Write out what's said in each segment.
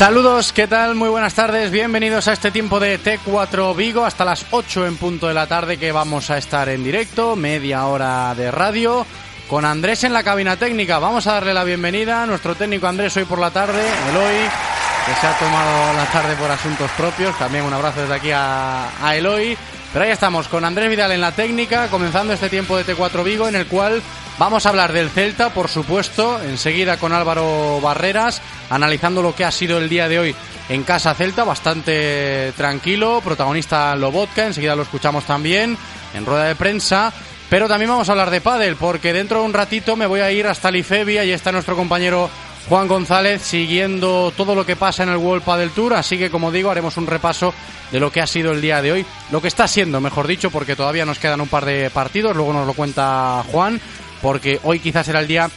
Saludos, ¿qué tal? Muy buenas tardes, bienvenidos a este tiempo de T4 Vigo hasta las 8 en punto de la tarde que vamos a estar en directo, media hora de radio, con Andrés en la cabina técnica. Vamos a darle la bienvenida a nuestro técnico Andrés hoy por la tarde, Eloy, que se ha tomado la tarde por asuntos propios. También un abrazo desde aquí a, a Eloy. Pero ahí estamos, con Andrés Vidal en la técnica, comenzando este tiempo de T4 Vigo, en el cual vamos a hablar del Celta, por supuesto, enseguida con Álvaro Barreras, analizando lo que ha sido el día de hoy en Casa Celta, bastante tranquilo, protagonista Lobotka, enseguida lo escuchamos también en rueda de prensa. Pero también vamos a hablar de pádel, porque dentro de un ratito me voy a ir hasta Lifebia y está nuestro compañero Juan González siguiendo todo lo que pasa en el World Padel Tour, así que como digo haremos un repaso de lo que ha sido el día de hoy, lo que está siendo, mejor dicho, porque todavía nos quedan un par de partidos, luego nos lo cuenta Juan, porque hoy quizás será el día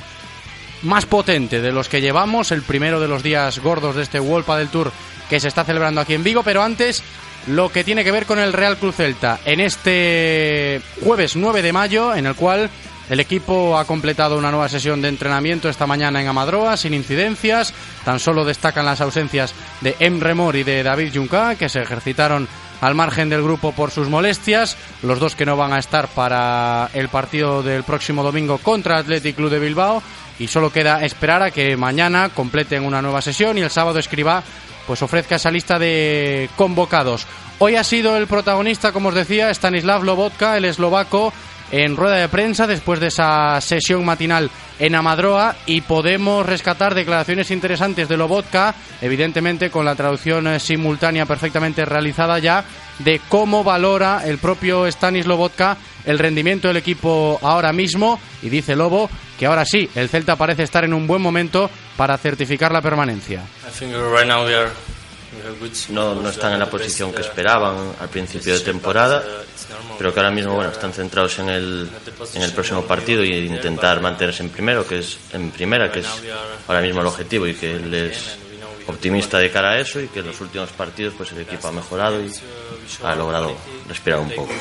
más potente de los que llevamos, el primero de los días gordos de este World Padel Tour que se está celebrando aquí en Vigo, pero antes lo que tiene que ver con el Real Club Celta en este jueves 9 de mayo, en el cual el equipo ha completado una nueva sesión de entrenamiento esta mañana en Amadroa sin incidencias. Tan solo destacan las ausencias de Emre Mor y de David Junca, que se ejercitaron al margen del grupo por sus molestias. Los dos que no van a estar para el partido del próximo domingo contra Athletic Club de Bilbao. Y solo queda esperar a que mañana completen una nueva sesión y el sábado escriba pues ofrezca esa lista de convocados. Hoy ha sido el protagonista, como os decía, Stanislav Lobotka, el eslovaco, en rueda de prensa después de esa sesión matinal en Amadroa y podemos rescatar declaraciones interesantes de Lobotka, evidentemente con la traducción eh, simultánea perfectamente realizada ya, de cómo valora el propio Stanis Lobotka el rendimiento del equipo ahora mismo y dice Lobo que ahora sí, el Celta parece estar en un buen momento para certificar la permanencia. No, no están en la posición que esperaban al principio de temporada, pero que ahora mismo bueno, están centrados en el, en el próximo partido y intentar mantenerse en primero, que es en primera, que es ahora mismo el objetivo y que él es optimista de cara a eso y que en los últimos partidos pues el equipo ha mejorado y ha logrado respirar un poco.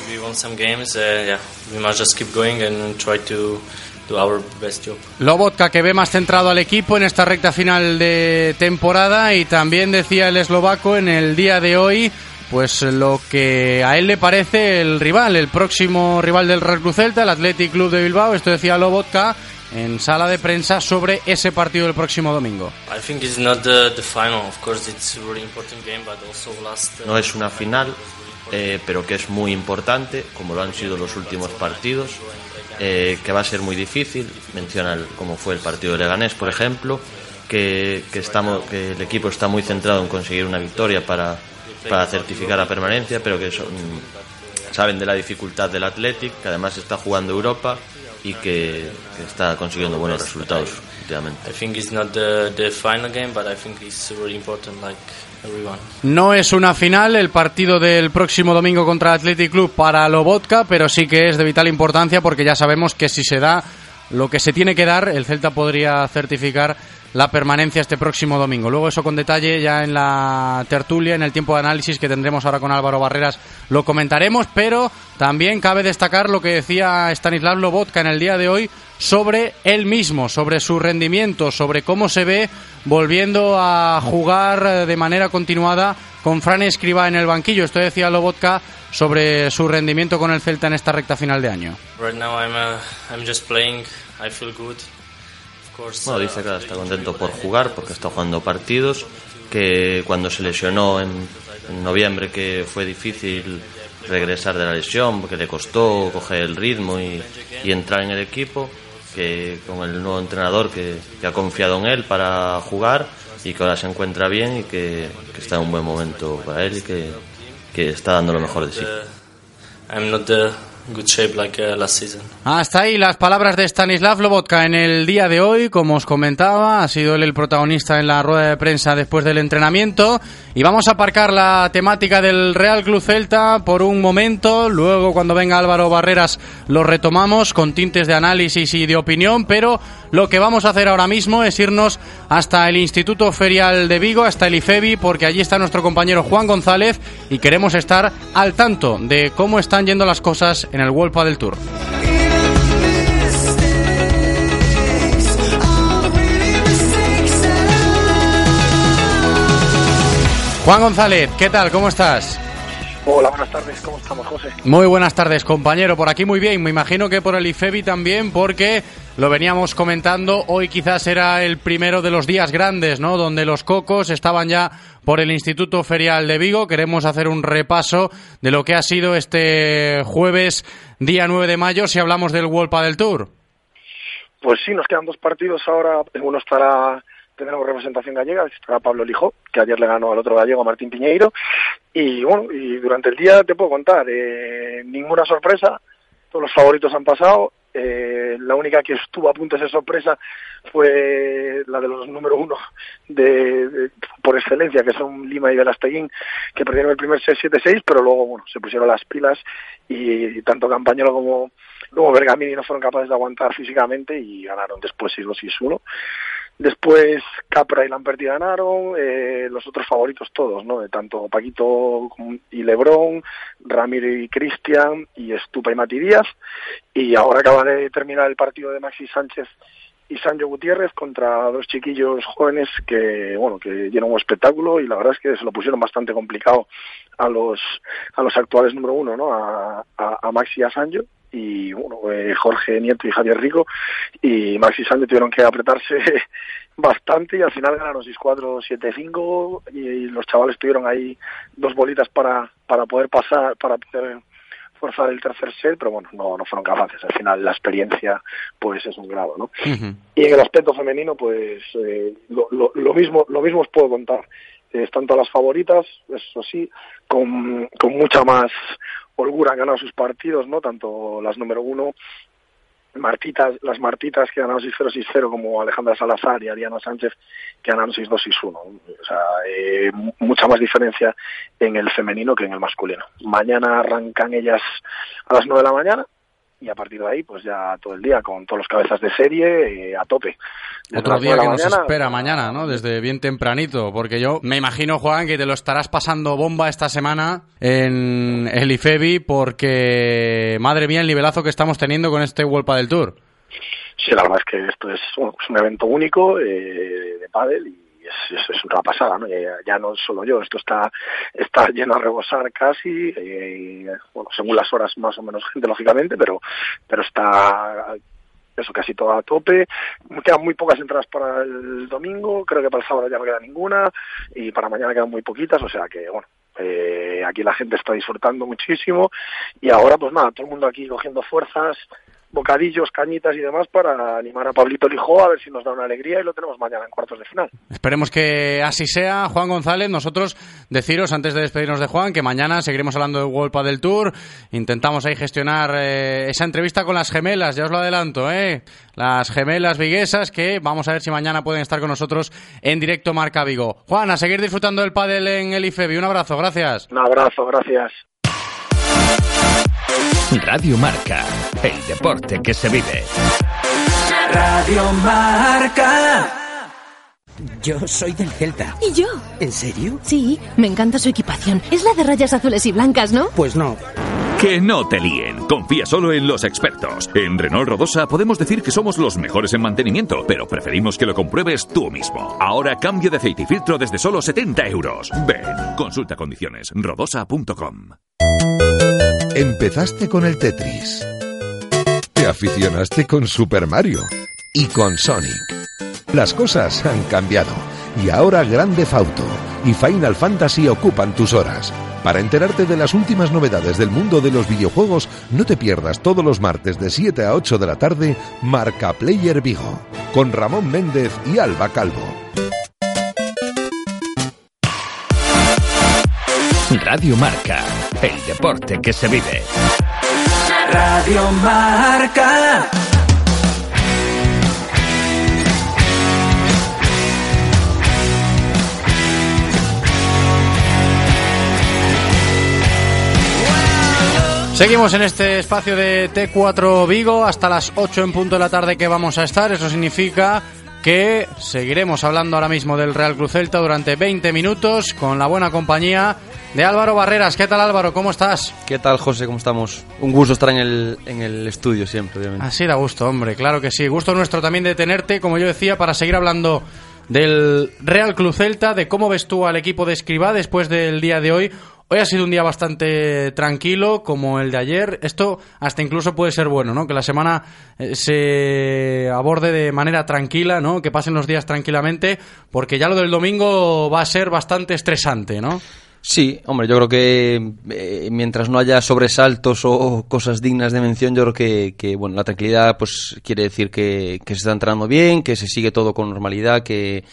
Lobotka que ve más centrado al equipo en esta recta final de temporada y también decía el eslovaco en el día de hoy pues lo que a él le parece el rival, el próximo rival del Real Cruz Celta, el Athletic Club de Bilbao, esto decía Lobotka en sala de prensa sobre ese partido del próximo domingo. No es una final, eh, pero que es muy importante, como lo han sido los últimos partidos, eh, que va a ser muy difícil. Menciona el, como fue el partido de Leganés, por ejemplo, que, que, estamos, que el equipo está muy centrado en conseguir una victoria para, para certificar la permanencia, pero que son, saben de la dificultad del Athletic, que además está jugando Europa y que, que está consiguiendo buenos resultados últimamente. No es una final el partido del próximo domingo contra el Athletic Club para Lobotka, pero sí que es de vital importancia porque ya sabemos que si se da lo que se tiene que dar, el Celta podría certificar la permanencia este próximo domingo. Luego eso con detalle ya en la tertulia, en el tiempo de análisis que tendremos ahora con Álvaro Barreras, lo comentaremos, pero también cabe destacar lo que decía Stanislav Lobotka en el día de hoy sobre él mismo, sobre su rendimiento, sobre cómo se ve volviendo a jugar de manera continuada con Fran Escriba en el banquillo. Esto decía Lobotka sobre su rendimiento con el Celta en esta recta final de año. Right now I'm, uh, I'm just playing. I feel good. Bueno, dice que está contento por jugar porque está jugando partidos, que cuando se lesionó en, en noviembre que fue difícil regresar de la lesión porque le costó coger el ritmo y, y entrar en el equipo, que con el nuevo entrenador que, que, ha confiado en él para jugar y que ahora se encuentra bien y que, que está en un buen momento para él y que, que está dando lo mejor de sí. Good shape like uh, last season. Hasta ahí las palabras de Stanislav Lobotka en el día de hoy, como os comentaba, ha sido él el protagonista en la rueda de prensa después del entrenamiento. Y vamos a aparcar la temática del Real Club Celta por un momento, luego cuando venga Álvaro Barreras lo retomamos con tintes de análisis y de opinión, pero lo que vamos a hacer ahora mismo es irnos hasta el Instituto Ferial de Vigo, hasta el IFEBI, porque allí está nuestro compañero Juan González. Y queremos estar al tanto de cómo están yendo las cosas en el World del Tour. Juan González, ¿qué tal? ¿Cómo estás? Hola, buenas tardes. ¿Cómo estamos, José? Muy buenas tardes, compañero. Por aquí muy bien. Me imagino que por el IFEBI también, porque lo veníamos comentando. Hoy quizás era el primero de los días grandes, ¿no? Donde los cocos estaban ya por el Instituto Ferial de Vigo. Queremos hacer un repaso de lo que ha sido este jueves, día 9 de mayo, si hablamos del World del Tour. Pues sí, nos quedan dos partidos ahora. Uno estará tenemos representación gallega, estará Pablo Lijó, que ayer le ganó al otro gallego, Martín Piñeiro, y bueno, y durante el día te puedo contar, eh, ninguna sorpresa, todos los favoritos han pasado, eh, la única que estuvo a punto de ser sorpresa fue la de los número uno de, por excelencia, que son Lima y Velasteguín, que perdieron el primer 6-7-6, pero luego bueno, se pusieron las pilas y, tanto Campañolo como, como Bergamini no fueron capaces de aguantar físicamente y ganaron después 6-2-6-1. Después Capra y Lamperti ganaron, eh, los otros favoritos todos, ¿no? De tanto Paquito y Lebrón, Ramiro y Cristian, y Estupa y Mati Díaz. Y ahora acaba de terminar el partido de Maxi Sánchez y Sancho Gutiérrez contra dos chiquillos jóvenes que, bueno, que dieron un espectáculo y la verdad es que se lo pusieron bastante complicado a los, a los actuales número uno, ¿no? A, Maxi y a Sancho y bueno, eh, Jorge Nieto y Javier Rico y Maxi Sánchez tuvieron que apretarse bastante y al final ganaron 6-4, 7-5 y los chavales tuvieron ahí dos bolitas para, para poder pasar, para poder forzar el tercer set, pero bueno, no, no fueron capaces. Al final la experiencia pues es un grado, ¿no? Uh -huh. Y en el aspecto femenino pues eh, lo, lo, lo, mismo lo mismo os puedo contar. Eh, están todas las favoritas, eso sí, con, con mucha más holgura han ganado sus partidos, ¿no? Tanto las número uno, Martitas, las Martitas que ganaron 6-0, 6-0, como Alejandra Salazar y Ariana Sánchez que ganaron 6-2, 6-1. O sea, eh, mucha más diferencia en el femenino que en el masculino. Mañana arrancan ellas a las 9 de la mañana y a partir de ahí, pues ya todo el día con todos los cabezas de serie eh, a tope. Desde Otro día que mañana, nos espera mañana, ¿no? Desde bien tempranito, porque yo me imagino, Juan, que te lo estarás pasando bomba esta semana en el IFEBI, porque, madre mía, el nivelazo que estamos teniendo con este World del Tour. Sí, la verdad es que esto es, bueno, es un evento único eh, de pádel y es, es, una pasada, ¿no? Ya, ya, no solo yo, esto está, está lleno a rebosar casi, eh, bueno, según las horas más o menos gente, lógicamente, pero, pero está eso casi todo a tope. Quedan muy pocas entradas para el domingo, creo que para el sábado ya no queda ninguna, y para mañana quedan muy poquitas, o sea que, bueno, eh, aquí la gente está disfrutando muchísimo, y ahora pues nada, todo el mundo aquí cogiendo fuerzas, bocadillos, cañitas y demás para animar a Pablito Lijó a ver si nos da una alegría y lo tenemos mañana en cuartos de final. Esperemos que así sea, Juan González. Nosotros deciros antes de despedirnos de Juan que mañana seguiremos hablando de World del Tour. Intentamos ahí gestionar eh, esa entrevista con las gemelas, ya os lo adelanto, ¿eh? Las gemelas viguesas que vamos a ver si mañana pueden estar con nosotros en directo Marca Vigo. Juan, a seguir disfrutando del pádel en el IFEBI. Un abrazo, gracias. Un abrazo, gracias. Radio Marca, el deporte que se vive. Radio Marca. Yo soy del Celta. ¿Y yo? ¿En serio? Sí, me encanta su equipación. Es la de rayas azules y blancas, ¿no? Pues no. Que no te líen. Confía solo en los expertos. En Renault Rodosa podemos decir que somos los mejores en mantenimiento, pero preferimos que lo compruebes tú mismo. Ahora cambio de aceite y filtro desde solo 70 euros. Ven, consulta condiciones. rodosa.com. Empezaste con el Tetris. Te aficionaste con Super Mario y con Sonic. Las cosas han cambiado y ahora Grande Fauto y Final Fantasy ocupan tus horas. Para enterarte de las últimas novedades del mundo de los videojuegos, no te pierdas todos los martes de 7 a 8 de la tarde Marca Player Vigo, con Ramón Méndez y Alba Calvo. Radio Marca, el deporte que se vive. Radio Marca. Seguimos en este espacio de T4 Vigo hasta las 8 en punto de la tarde que vamos a estar. Eso significa que seguiremos hablando ahora mismo del Real Cruz Celta durante 20 minutos con la buena compañía de Álvaro Barreras. ¿Qué tal Álvaro? ¿Cómo estás? ¿Qué tal José? ¿Cómo estamos? Un gusto estar en el, en el estudio siempre, obviamente. Así da gusto, hombre, claro que sí. Gusto nuestro también de tenerte, como yo decía, para seguir hablando del Real Club Celta, de cómo ves tú al equipo de Escribá después del día de hoy. Hoy ha sido un día bastante tranquilo, como el de ayer. Esto hasta incluso puede ser bueno, ¿no? Que la semana eh, se aborde de manera tranquila, ¿no? Que pasen los días tranquilamente, porque ya lo del domingo va a ser bastante estresante, ¿no? Sí, hombre, yo creo que eh, mientras no haya sobresaltos o cosas dignas de mención, yo creo que, bueno, la tranquilidad pues quiere decir que, que se está entrando bien, que se sigue todo con normalidad, que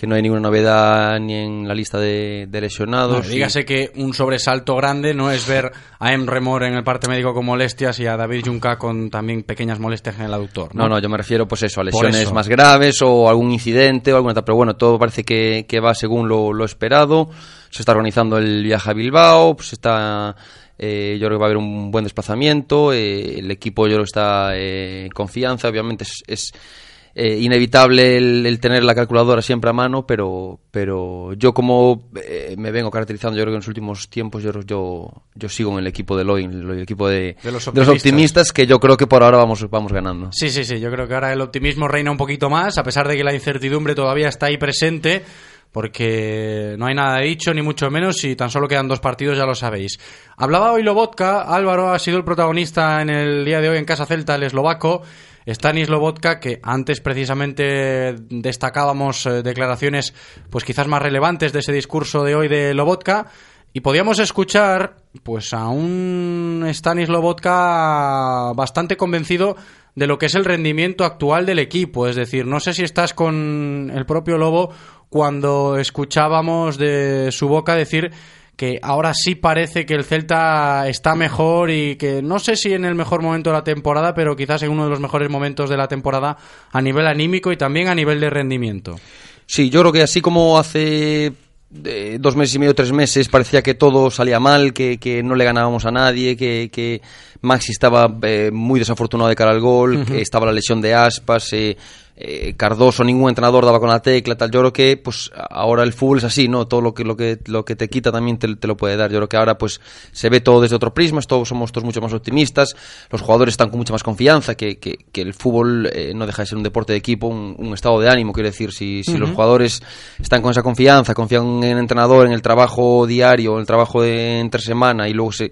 que no hay ninguna novedad ni en la lista de, de lesionados. Dígase que un sobresalto grande no es ver a Emre Mor en el parte médico con molestias y a David Junca con también pequeñas molestias en el aductor. No, no, yo me refiero pues eso, a lesiones más graves o algún incidente o alguna pero bueno, todo parece que, que va según lo, lo, esperado. Se está organizando el viaje a Bilbao, pues está eh, yo creo que va a haber un buen desplazamiento, eh, el equipo yo creo que está eh, en confianza, obviamente es, es eh, inevitable el, tener la calculadora siempre a mano, pero, pero yo como eh, me vengo caracterizando, yo creo que en los últimos tiempos yo, yo, yo sigo en el equipo de Loin, el equipo de, los optimistas. que yo creo que por ahora vamos, vamos ganando. Sí, sí, sí, yo creo que ahora el optimismo reina un poquito más, a pesar de que la incertidumbre todavía está ahí presente porque no hay nada dicho, ni mucho menos, y tan solo quedan dos partidos, ya lo sabéis. Hablaba hoy Lobotka, Álvaro ha sido el protagonista en el día de hoy en Casa Celta, el eslovaco, Stanis Lobotka, que antes precisamente destacábamos eh, declaraciones pues quizás más relevantes de ese discurso de hoy de Lobotka, y podíamos escuchar pues a un Stanis Lobotka bastante convencido de lo que es el rendimiento actual del equipo. Es decir, no sé si estás con el propio Lobo cuando escuchábamos de su boca decir que ahora sí parece que el Celta está mejor y que no sé si en el mejor momento de la temporada, pero quizás en uno de los mejores momentos de la temporada a nivel anímico y también a nivel de rendimiento. Sí, yo creo que así como hace eh, dos meses y medio, tres meses, parecía que todo salía mal, que, que no le ganábamos a nadie, que, que Maxi estaba eh, muy desafortunado de cara al gol, que estaba la lesión de Aspas, eh, eh, Cardoso, ningún entrenador daba con la tecla, tal. Yo creo que pues ahora el fútbol es así, ¿no? Todo lo que lo que lo que te quita también te, lo puede dar. Yo creo que ahora pues se ve todo desde otro prisma, todos somos todos mucho más optimistas, los jugadores están con mucha más confianza, que, que, el fútbol eh, no deja de ser un deporte de equipo, un, estado de ánimo, quiero decir, si, si los jugadores están con esa confianza, confían en el entrenador, en el trabajo diario, en el trabajo de entre semana y luego se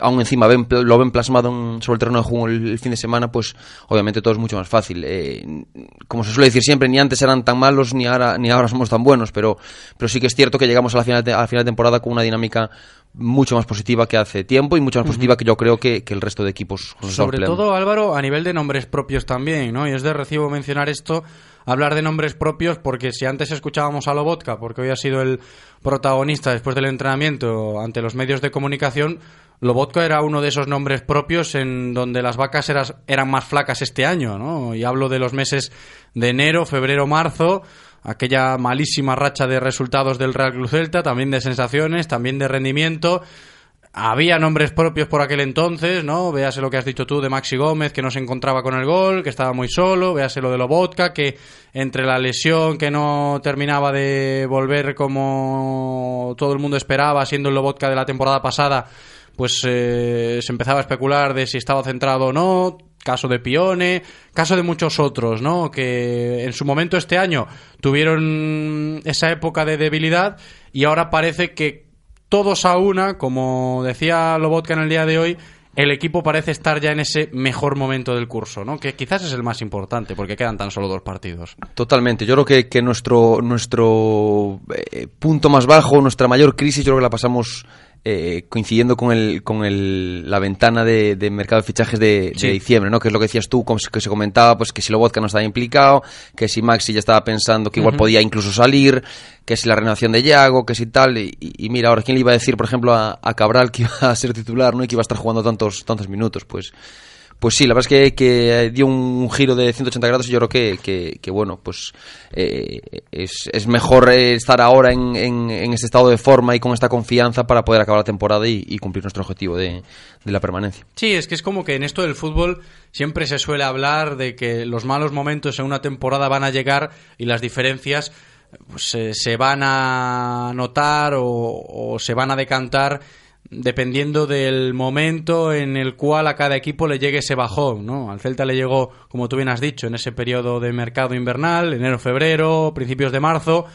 aún encima ven, lo ven plasmado sobre el terreno de juego el, fin de semana, pues obviamente todo es mucho más fácil. Eh, como se suele decir siempre, ni antes eran tan malos ni ahora, ni ahora somos tan buenos, pero, pero sí que es cierto que llegamos a la final de, a la final de temporada con una dinámica mucho más positiva que hace tiempo y mucho más positiva que yo creo que, el resto de equipos. Sobre todo, Álvaro, a nivel de nombres propios también, ¿no? Y es de recibo mencionar esto, hablar de nombres propios, porque si antes escuchábamos a Lobotka, porque hoy ha sido el protagonista después del entrenamiento ante los medios de comunicación, Lobotka era uno de esos nombres propios en donde las vacas eran más flacas este año, ¿no? Y hablo de los meses de enero, febrero, marzo, aquella malísima racha de resultados del Real Club Celta, también de sensaciones, también de rendimiento. Había nombres propios por aquel entonces, ¿no? Véase lo que has dicho tú de Maxi Gómez, que no se encontraba con el gol, que estaba muy solo. Véase lo de Lobotka, que entre la lesión que no terminaba de volver como todo el mundo esperaba, siendo el Lobotka de la temporada pasada, pues eh, se empezaba a especular de si estaba centrado o no, caso de Pione, caso de muchos otros, ¿no? Que en su momento este año tuvieron esa época de debilidad y ahora parece que todos a una, como decía Lobotka en el día de hoy, el equipo parece estar ya en ese mejor momento del curso, ¿no? Que quizás es el más importante, porque quedan tan solo dos partidos. Totalmente. Yo creo que, que nuestro, nuestro eh, punto más bajo, nuestra mayor crisis, yo creo que la pasamos eh, coincidiendo con el con el, la ventana de, de mercado de fichajes de, Sí. de diciembre, ¿no? Que es lo que decías tú, como se- que se comentaba, pues que si Lobotka no estaba implicado, que si Maxi ya estaba pensando que igual podía incluso salir, que si la renovación de Yago, que si tal, y, y- y mira, ahora quién le iba a decir, por ejemplo, a, a Cabral que iba a ser titular, ¿no? Y que iba a estar jugando tantos tantos minutos, pues pues sí, la verdad es que, que dio un giro de 180 grados y yo creo que, que, bueno, pues eh, es, es mejor estar ahora en, en, este estado de forma y con esta confianza para poder acabar la temporada y, cumplir nuestro objetivo de, de la permanencia. Sí, es que es como que en esto del fútbol siempre se suele hablar de que los malos momentos en una temporada van a llegar y las diferencias pues, se, van a notar o se van a decantar dependiendo del momento en el cual a cada equipo le llegue ese bajón, ¿no? Al Celta le llegó, como tú bien has dicho, en ese periodo de mercado invernal, enero, febrero, principios de marzo,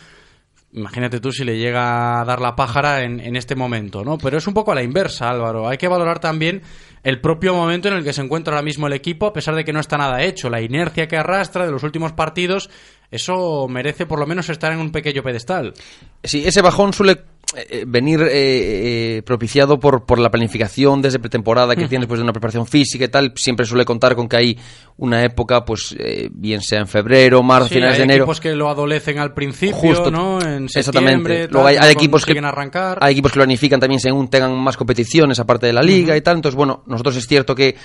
Imagínate tú si le llega a dar la pájara en, en este momento, ¿no? Pero es un poco a la inversa, Álvaro. Hay que valorar también el propio momento en el que se encuentra ahora mismo el equipo, a pesar de que no está nada hecho. La inercia que arrastra de los últimos partidos, eso merece por lo menos estar en un pequeño pedestal. Sí, ese bajón suele eh, venir eh, eh, propiciado por, por la planificación desde pretemporada que Ujú. tienes pues de una preparación física y tal. Siempre suele contar con que hay una época, pues eh, bien sea en febrero, marzo, Sí, finales hay de enero. equipos que lo adolecen al principio, Justo, ¿no? En Exactamente. septiembre, Luego tal, hay, hay equipos que arrancar. hay equipos que planifican también según tengan más competiciones aparte de la liga y tal. Entonces, bueno, nosotros es cierto que,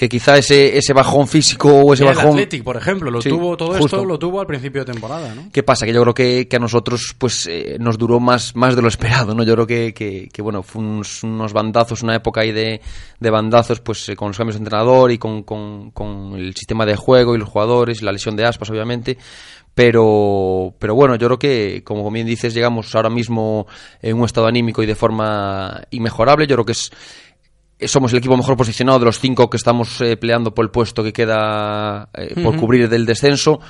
que quizá ese, ese bajón físico o ese el bajón Athletic, por ejemplo, lo Sí, tuvo todo justo. esto lo tuvo al principio de temporada, ¿no? ¿Qué pasa? Que yo creo que, que a nosotros pues eh, nos duró más, más de lo esperado, ¿no? Yo creo que, que, que, bueno, fue unos, unos bandazos, una época ahí de, de bandazos, pues eh, con los cambios de entrenador y con, con, con el sistema de juego y los jugadores, y la lesión de aspas, obviamente. Pero, pero bueno, yo creo que, como bien dices, llegamos ahora mismo en un estado anímico y de forma inmejorable. Yo creo que es, somos el equipo mejor posicionado de los cinco que estamos eh, peleando por el puesto que queda eh, por cubrir del descenso.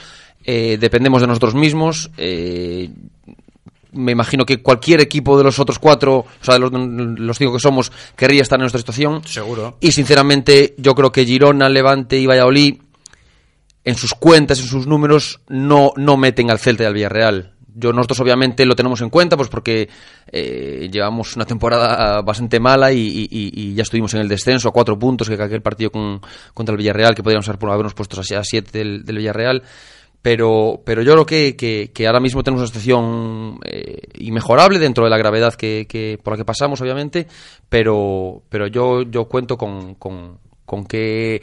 Eh, dependemos de nosotros mismos. eh, me imagino que cualquier equipo de los otros cuatro, o sea, de los, los cinco que somos, querría estar en nuestra situación. Seguro. Y sinceramente, yo creo que Girona, Levante y Valladolid, en sus cuentas, en sus números, no, no meten al Celta y al Villarreal. Yo, nosotros obviamente lo tenemos en cuenta, pues porque eh, llevamos una temporada bastante mala y, ya estuvimos en el descenso a cuatro puntos que aquel partido con, contra el Villarreal, que podríamos habernos puesto a siete del, Villarreal. Pero, pero yo creo que, que, que ahora mismo tenemos una situación eh, inmejorable dentro de la gravedad que, que- por la que pasamos, obviamente. Pero, pero yo, yo cuento con, con, con que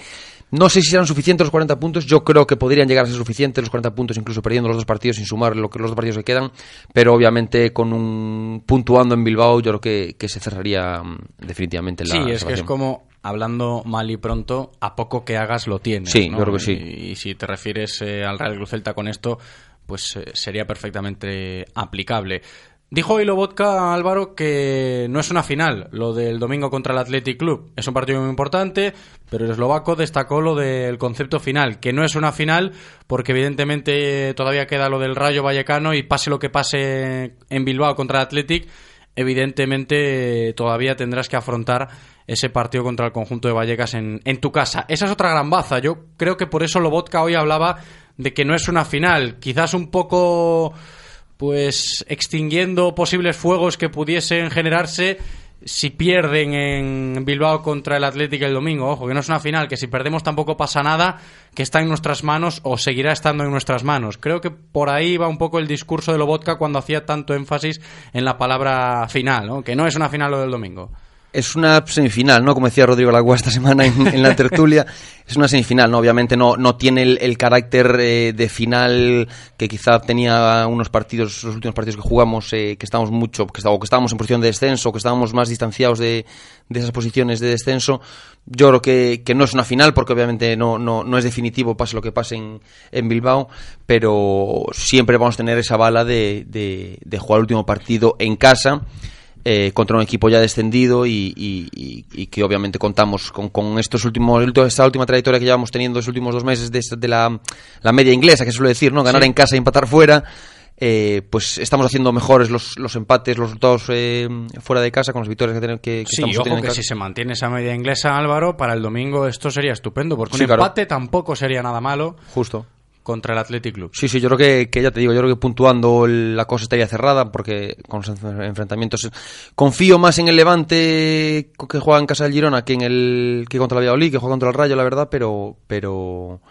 no sé si serán suficientes los 40 puntos. Yo creo que podrían llegar a ser suficientes los 40 puntos, incluso perdiendo los dos partidos sin sumar lo que, los dos partidos que quedan. Pero obviamente con un puntuando en Bilbao, yo creo que, que se cerraría mm, definitivamente la Sí, es que es como, hablando mal y pronto, a poco que hagas lo tienes. Sí, ¿no? yo creo que sí. Y, y si te refieres eh, al Real Cruz Celta con esto, pues eh, sería perfectamente aplicable. Dijo hoy Lobotka, Álvaro, que no es una final lo del domingo contra el Athletic Club. Es un partido muy importante, pero el eslovaco destacó lo del concepto final, que no es una final porque evidentemente todavía queda lo del Rayo Vallecano y pase lo que pase en Bilbao contra el Athletic, evidentemente todavía tendrás que afrontar ese partido contra el conjunto de Vallecas en, en tu casa. Esa es otra gran baza. Yo creo que por eso Lobotka hoy hablaba de que no es una final. Quizás un poco, pues, extinguiendo posibles fuegos que pudiesen generarse si pierden en Bilbao contra el Atlético el domingo. Ojo, que no es una final, que si perdemos tampoco pasa nada, que está en nuestras manos o seguirá estando en nuestras manos. Creo que por ahí va un poco el discurso de Lobotka cuando hacía tanto énfasis en la palabra final, ¿no? que no es una final lo del domingo. Es una semifinal, ¿no? Como decía Rodrigo Lagua esta semana en, la tertulia, es una semifinal, ¿no? Obviamente no, no tiene el, el carácter eh, de final que quizá tenía unos partidos, los últimos partidos que jugamos, eh, que estábamos mucho, que, está- o que estábamos en posición de descenso, que estábamos más distanciados de, esas posiciones de descenso. Yo creo que, no es una final, porque obviamente no, no, no es definitivo, pase lo que pase en, en Bilbao, pero siempre vamos a tener esa bala de, de, de jugar el último partido en casa eh, contra un equipo ya descendido y, y- y- y que obviamente contamos con, con estos últimos esta última trayectoria que llevamos teniendo los últimos dos meses de, la, la media inglesa que se suele decir no ganar Sí. en casa y empatar fuera eh, pues estamos haciendo mejores los, los empates, los resultados eh, fuera de casa con las victorias que, tenemos, que, que Sí, estamos ojo que si se mantiene esa media inglesa, Álvaro, para el domingo esto sería estupendo, porque Sí, un claro. empate tampoco sería nada malo Justo. Contra el Athletic Club. Sí, sí, yo creo que, que ya te digo, yo creo que puntuando la cosa estaría cerrada porque con los enf- enfrentamientos confío más en el Levante que juega en casa del Girona que en el que contra el Valladolid, que juega contra el Rayo, la verdad, pero pero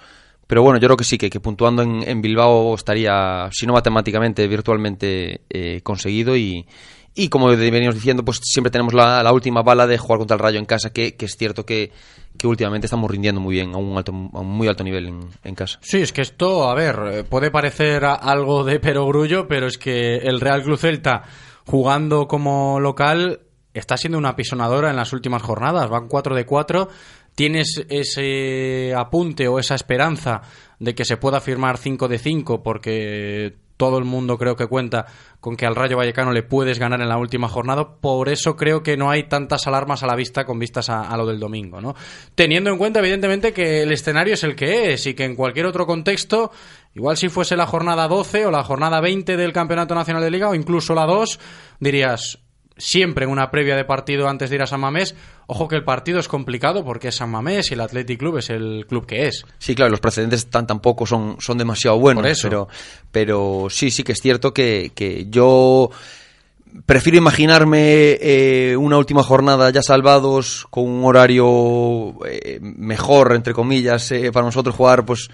pero bueno, yo creo que sí, que, que puntuando en, en Bilbao estaría, si no matemáticamente, virtualmente eh, conseguido y, y como venimos diciendo, pues siempre tenemos la, última bala de jugar contra el Rayo en casa, que, es cierto que, últimamente estamos rindiendo muy bien, a un, alto, a un muy alto nivel en, en casa. Sí, es que esto, a ver, eh, puede parecer algo de perogrullo, pero es que el Real Club Celta jugando como local está siendo una pisonadora en las últimas jornadas. Van 4 de 4. Tienes ese apunte o esa esperanza de que se pueda firmar 5 de 5 porque todo el mundo creo que cuenta con que al Rayo Vallecano le puedes ganar en la última jornada. Por eso creo que no hay tantas alarmas a la vista con vistas a, lo del domingo, ¿no? Teniendo en cuenta, evidentemente, que el escenario es el que es y que en cualquier otro contexto, igual si fuese la jornada 12 o la jornada 20 del Campeonato Nacional de Liga o incluso la 2, dirías siempre en una previa de partido antes de ir a San Mamés, ojo que el partido es complicado porque es San Mamés y el Athletic Club es el club que es. Sí, claro, los precedentes tan tampoco son, son demasiado buenos, Por eso. pero pero sí, sí que es cierto que, que yo prefiero imaginarme eh, una última jornada ya salvados con un horario eh, mejor, entre comillas, eh, para nosotros jugar pues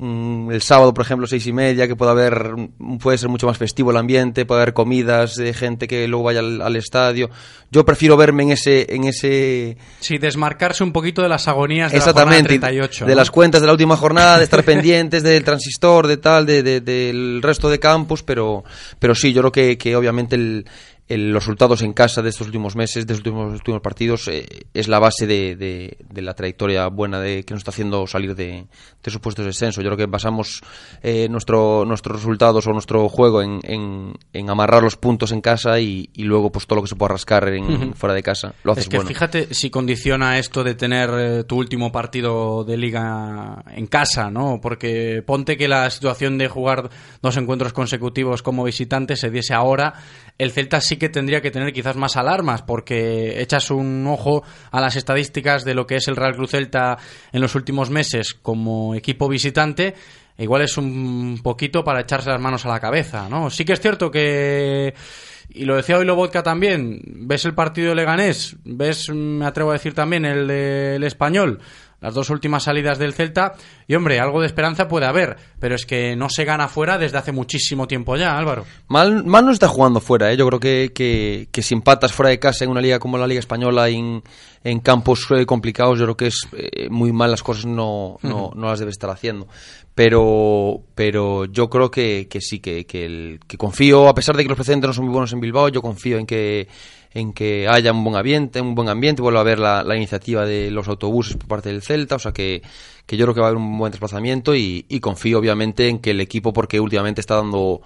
el sábado, por ejemplo, seis y media, que pueda haber, mm, puede ser mucho más festivo el ambiente, puede haber comidas de gente que luego vaya al, al estadio. Yo prefiero verme en ese, en ese, Sí, desmarcarse un poquito de las agonías de Exactamente, la jornada 38. de ¿no? las cuentas de la última jornada, de estar pendientes del transistor, de tal, de, de- del resto de campus, pero, pero sí, yo creo que, que obviamente el, el- los resultados en casa de estos últimos meses, de estos últimos, últimos partidos, eh, es la base de, de- de la trayectoria buena de que nos está haciendo salir de, de esos puestos de descenso. Yo creo que basamos eh, nuestro, nuestros resultados o nuestro juego en, en- en amarrar los puntos en casa y, y luego pues todo lo que se pueda rascar en, fuera de casa. Lo haces Es que bueno. fíjate si condiciona esto de tener eh, tu último partido de liga en casa, ¿no? Porque ponte que la situación de jugar dos encuentros consecutivos como visitante se diese ahora, el Celta sí que tendría que tener quizás más alarmas, porque echas un ojo a las estadísticas de lo que es el Real Cruz Celta en los últimos meses como equipo visitante. Igual es un poquito para echarse las manos a la cabeza, ¿no? Sí que es cierto que y lo decía hoy Lobotka también, ves el partido de Leganés, ves, me atrevo a decir también, el del Español, las dos últimas salidas del Celta, y hombre, algo de esperanza puede haber, pero es que no se gana fuera desde hace muchísimo tiempo ya, Álvaro. Mal, mal no está jugando fuera, ¿eh? yo creo que, que, que si empatas fuera de casa en una liga como la Liga Española en, en campos eh, complicados, yo creo que es eh, muy mal las cosas no, no, no las debe estar haciendo. Pero, pero yo creo que, que sí, que, que, el- que confío, a pesar de que los precedentes no son muy buenos en Bilbao, yo confío en que en que haya un buen ambiente, un buen ambiente, vuelva a ver la, la iniciativa de los autobuses por parte del Celta, o sea que, que yo creo que va a haber un buen desplazamiento y, y confío obviamente en que el equipo, porque últimamente está dando,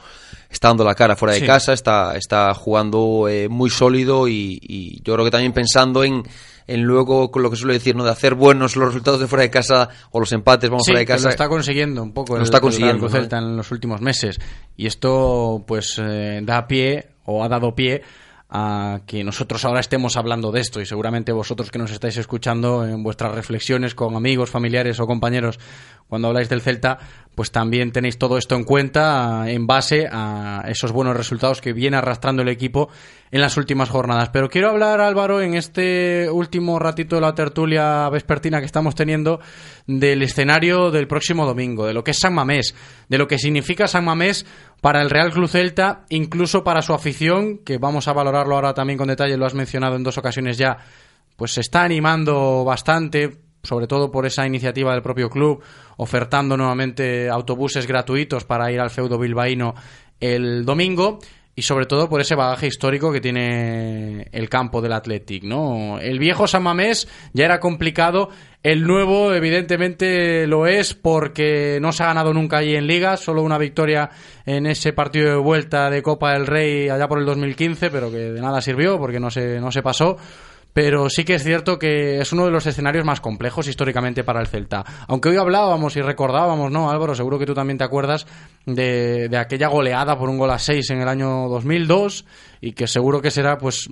está dando la cara fuera de Sí. casa, está, está jugando eh, muy sólido y, y yo creo que también pensando en, en luego con lo que suelo decir, ¿no? de hacer buenos los resultados de fuera de casa o los empates, vamos Sí, fuera de casa. lo está consiguiendo un poco Lo el, está el consiguiendo, ¿no? Celta en los últimos meses. Y esto, pues, eh, da pie, o ha dado pie, a que nosotros ahora estemos hablando de esto y seguramente vosotros que nos estáis escuchando en vuestras reflexiones con amigos, familiares o compañeros cuando habláis del Celta, pues también tenéis todo esto en cuenta en base a esos buenos resultados que viene arrastrando el equipo en las últimas jornadas. Pero quiero hablar, Álvaro, en este último ratito de la tertulia vespertina que estamos teniendo, del escenario del próximo domingo, de lo que es San Mamés, de lo que significa San Mamés para el Real Club Celta, incluso para su afición, que vamos a valorarlo ahora también con detalle, lo has mencionado en dos ocasiones ya, pues se está animando bastante, sobre todo por esa iniciativa del propio club, ofertando nuevamente autobuses gratuitos para ir al feudo bilbaíno el domingo y sobre todo por ese bagaje histórico que tiene el campo del Athletic, ¿no? El viejo San Mamés ya era complicado, el nuevo evidentemente lo es porque no se ha ganado nunca allí en Liga, solo una victoria en ese partido de vuelta de Copa del Rey allá por el 2015, pero que de nada sirvió porque no se, no se pasó. Pero sí que es cierto que es uno de los escenarios más complejos históricamente para el Celta. Aunque hoy hablábamos y recordábamos, ¿no, Álvaro? Seguro que tú también te acuerdas de, de aquella goleada por un gol a 6 en el año 2002 y que seguro que será, pues,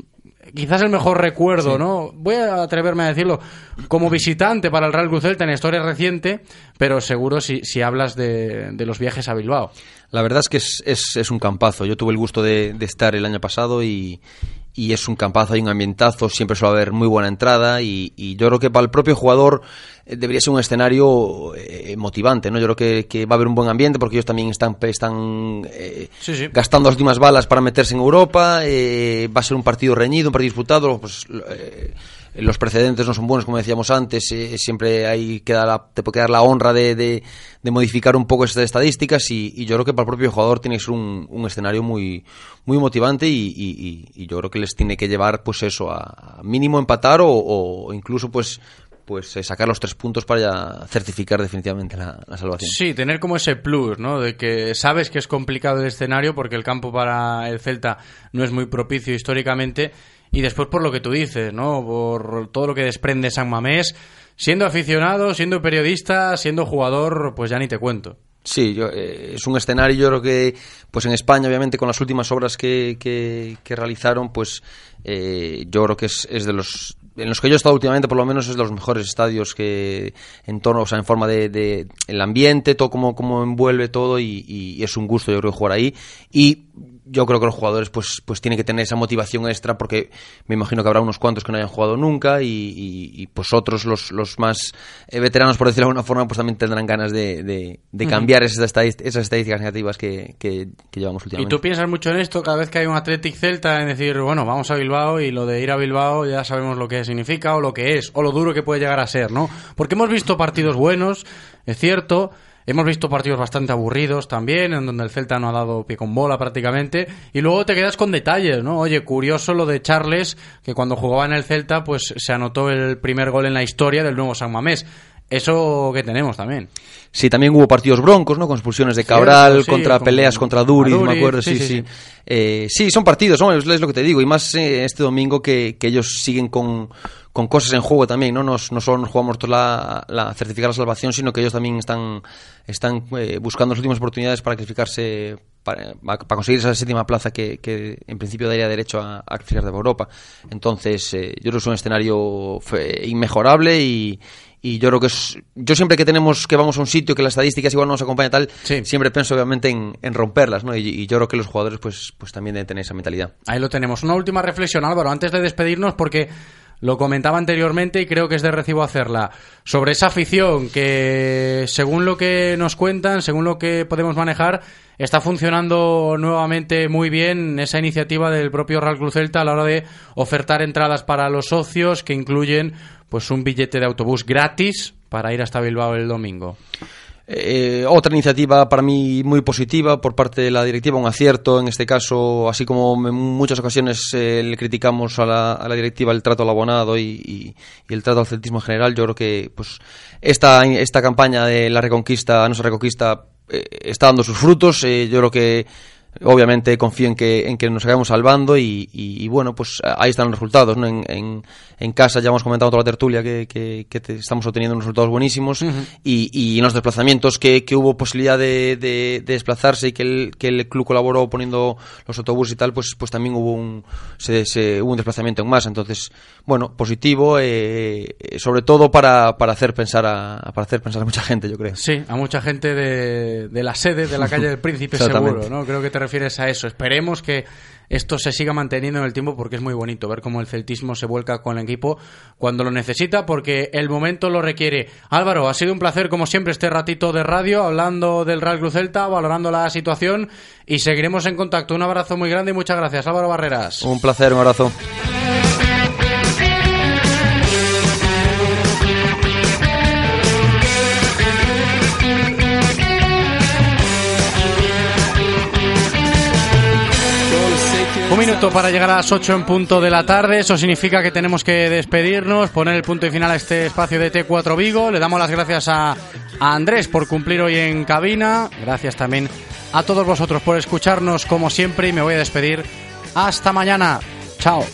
quizás el mejor recuerdo, ¿no? Voy a atreverme a decirlo como visitante para el Real Cruz Celta en historia reciente, pero seguro si, si hablas de, de los viajes a Bilbao. La verdad es que es, es, es un campazo. Yo tuve el gusto de, de estar el año pasado y, y es un campazo, hay un ambientazo, siempre suele haber muy buena entrada y, y yo creo que para el propio jugador eh, debería ser un escenario eh, motivante, ¿no? Yo creo que, que, va a haber un buen ambiente porque ellos también están, están eh, sí, sí. gastando las últimas balas para meterse en Europa, eh, va a ser un partido reñido, un partido disputado, pues los precedentes no son buenos, como decíamos antes, eh, siempre hay que dar la, te puede quedar la honra de, de, de modificar un poco estas estadísticas y, yo creo que para el propio jugador tiene que ser un, un escenario muy, muy motivante y, y, yo creo que les tiene que llevar pues eso a mínimo empatar o, o incluso pues pues eh, sacar los tres puntos para ya certificar definitivamente la, la, salvación. Sí, tener como ese plus, ¿no? De que sabes que es complicado el escenario porque el campo para el Celta no es muy propicio históricamente y después por lo que tú dices, ¿no? Por todo lo que desprende San Mamés, siendo aficionado, siendo periodista, siendo jugador, pues ya ni te cuento. Sí, yo, eh, es un escenario, yo creo que, pues en España, obviamente, con las últimas obras que, que, realizaron, pues eh, yo creo que es, es, de los en los que yo he estado últimamente, por lo menos, es de los mejores estadios que en torno, o sea, en forma de, de el ambiente, todo como, como envuelve todo y, y, es un gusto, yo creo, jugar ahí. Y yo creo que los jugadores pues, pues tienen que tener esa motivación extra porque me imagino que habrá unos cuantos que no hayan jugado nunca y, y, y pues otros, los, los más eh, veteranos, por decirlo de alguna forma, pues también tendrán ganas de, de, de cambiar uh -huh. esas, estadísticas, esas estadísticas negativas que, que, que, llevamos últimamente. ¿Y tú piensas mucho en esto cada vez que hay un Athletic Celta en decir, bueno, vamos a Bilbao y lo de ir a Bilbao ya sabemos lo que significa o lo que es o lo duro que puede llegar a ser, ¿no? Porque hemos visto partidos buenos, es cierto, Hemos visto partidos bastante aburridos también, en donde el Celta no ha dado pie con bola prácticamente. Y luego te quedas con detalles, ¿no? Oye, curioso lo de Charles, que cuando jugaba en el Celta, pues se anotó el primer gol en la historia del nuevo San Mamés. Eso que tenemos también. Sí, también hubo partidos broncos, ¿no? Con expulsiones de Cabral, Cierto, sí, contra con, peleas contra Duriz, me acuerdo, sí, sí. Sí, sí. Eh, sí son partidos, ¿no? Es, es, lo que te digo. Y más eh, este domingo que, que ellos siguen con, con cosas en juego también, ¿no? Nos, no solo nos jugamos la, la certificar la salvación, sino que ellos también están, están eh, buscando las últimas oportunidades para clasificarse, para, para, conseguir esa séptima plaza que, que en principio daría derecho a, a clasificar de Europa. Entonces, eh, yo creo que es un escenario inmejorable y, y yo creo que es, yo siempre que tenemos que vamos a un sitio que las estadísticas igual no nos acompañan tal sí. siempre pienso obviamente en, en romperlas ¿no? Y, y, yo creo que los jugadores pues pues también deben tener esa mentalidad ahí lo tenemos una última reflexión Álvaro antes de despedirnos porque lo comentaba anteriormente y creo que es de recibo hacerla. Sobre esa afición que, según lo que nos cuentan, según lo que podemos manejar, está funcionando nuevamente muy bien esa iniciativa del propio Real Cruz Celta a la hora de ofertar entradas para los socios que incluyen pues un billete de autobús gratis para ir hasta Bilbao el domingo. Eh, otra iniciativa para mí muy positiva por parte de la directiva, un acierto en este caso, así como en muchas ocasiones eh, le criticamos a la, directiva el trato al abonado y, el trato al celtismo en general, yo creo que pues esta, esta campaña de la reconquista, nuestra reconquista, eh, está dando sus frutos, eh, yo creo que obviamente confío en que, en que nos acabemos salvando y, y, y, bueno, pues ahí están los resultados. ¿no? En, en, en casa ya hemos comentado toda la tertulia que, que, que te, estamos obteniendo unos resultados buenísimos uh -huh. y, y, en los desplazamientos que, que hubo posibilidad de, de, de, desplazarse y que el, que el club colaboró poniendo los autobuses y tal, pues, pues también hubo un, se, se, hubo un desplazamiento en más. Entonces, bueno, positivo, eh, sobre todo para, para, hacer pensar a, para hacer pensar a mucha gente, yo creo. Sí, a mucha gente de, de la sede de la calle del Príncipe seguro, ¿no? Creo que te refieres a eso. Esperemos que esto se siga manteniendo en el tiempo porque es muy bonito ver cómo el celtismo se vuelca con el equipo cuando lo necesita porque el momento lo requiere. Álvaro, ha sido un placer como siempre este ratito de radio hablando del Real Cruz Celta, valorando la situación y seguiremos en contacto. Un abrazo muy grande y muchas gracias, Álvaro Barreras. Un placer, un abrazo. Para llegar a las 8 en punto de la tarde. Eso significa que tenemos que despedirnos, poner el punto y final a este espacio de T4 Vigo. Le damos las gracias a Andrés por cumplir hoy en cabina. Gracias también a todos vosotros por escucharnos como siempre y me voy a despedir. Hasta mañana. Chao.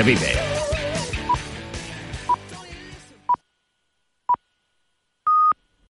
Se vive.